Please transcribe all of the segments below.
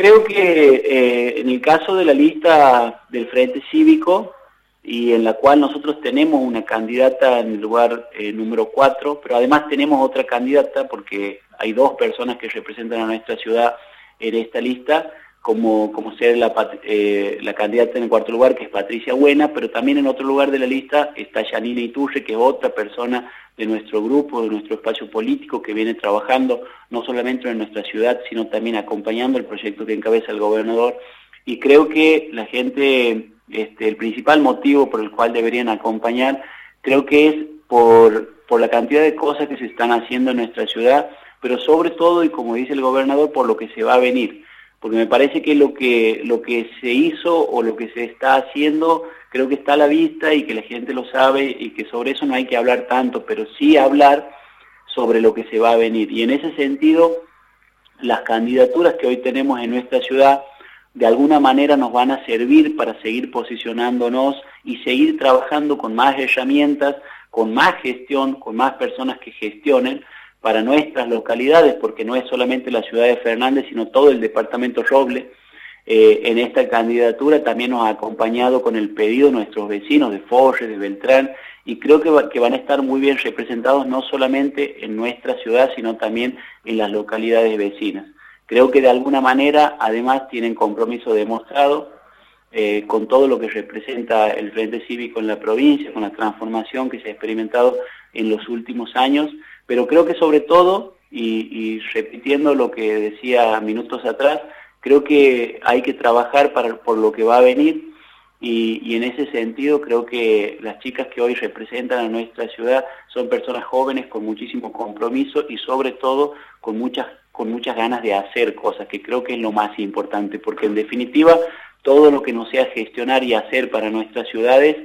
Creo que eh, en el caso de la lista del Frente Cívico, y en la cual nosotros tenemos una candidata en el lugar eh, número 4, pero además tenemos otra candidata porque hay dos personas que representan a nuestra ciudad en esta lista, como, como ser la, eh, la candidata en el cuarto lugar, que es Patricia Buena, pero también en otro lugar de la lista está Yanina Iturre, que es otra persona de nuestro grupo, de nuestro espacio político, que viene trabajando no solamente en nuestra ciudad, sino también acompañando el proyecto que encabeza el gobernador. Y creo que la gente, este, el principal motivo por el cual deberían acompañar, creo que es por, por la cantidad de cosas que se están haciendo en nuestra ciudad, pero sobre todo, y como dice el gobernador, por lo que se va a venir porque me parece que lo que lo que se hizo o lo que se está haciendo creo que está a la vista y que la gente lo sabe y que sobre eso no hay que hablar tanto, pero sí hablar sobre lo que se va a venir. Y en ese sentido, las candidaturas que hoy tenemos en nuestra ciudad de alguna manera nos van a servir para seguir posicionándonos y seguir trabajando con más herramientas, con más gestión, con más personas que gestionen, para nuestras localidades, porque no es solamente la ciudad de Fernández, sino todo el departamento Roble. Eh, en esta candidatura también nos ha acompañado con el pedido nuestros vecinos de Forre, de Beltrán, y creo que, que van a estar muy bien representados no solamente en nuestra ciudad, sino también en las localidades vecinas. Creo que de alguna manera, además, tienen compromiso demostrado eh, con todo lo que representa el Frente Cívico en la provincia, con la transformación que se ha experimentado en los últimos años, pero creo que sobre todo, y, repitiendo lo que decía minutos atrás, creo que hay que trabajar para, por lo que va a venir y, en ese sentido creo que las chicas que hoy representan a nuestra ciudad son personas jóvenes con muchísimo compromiso y sobre todo con muchas, con muchas ganas de hacer cosas, que creo que es lo más importante, porque en definitiva todo lo que no sea gestionar y hacer para nuestras ciudades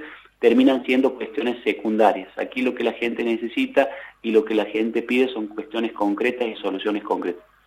terminan siendo cuestiones secundarias. Aquí lo que la gente necesita y lo que la gente pide son cuestiones concretas y soluciones concretas.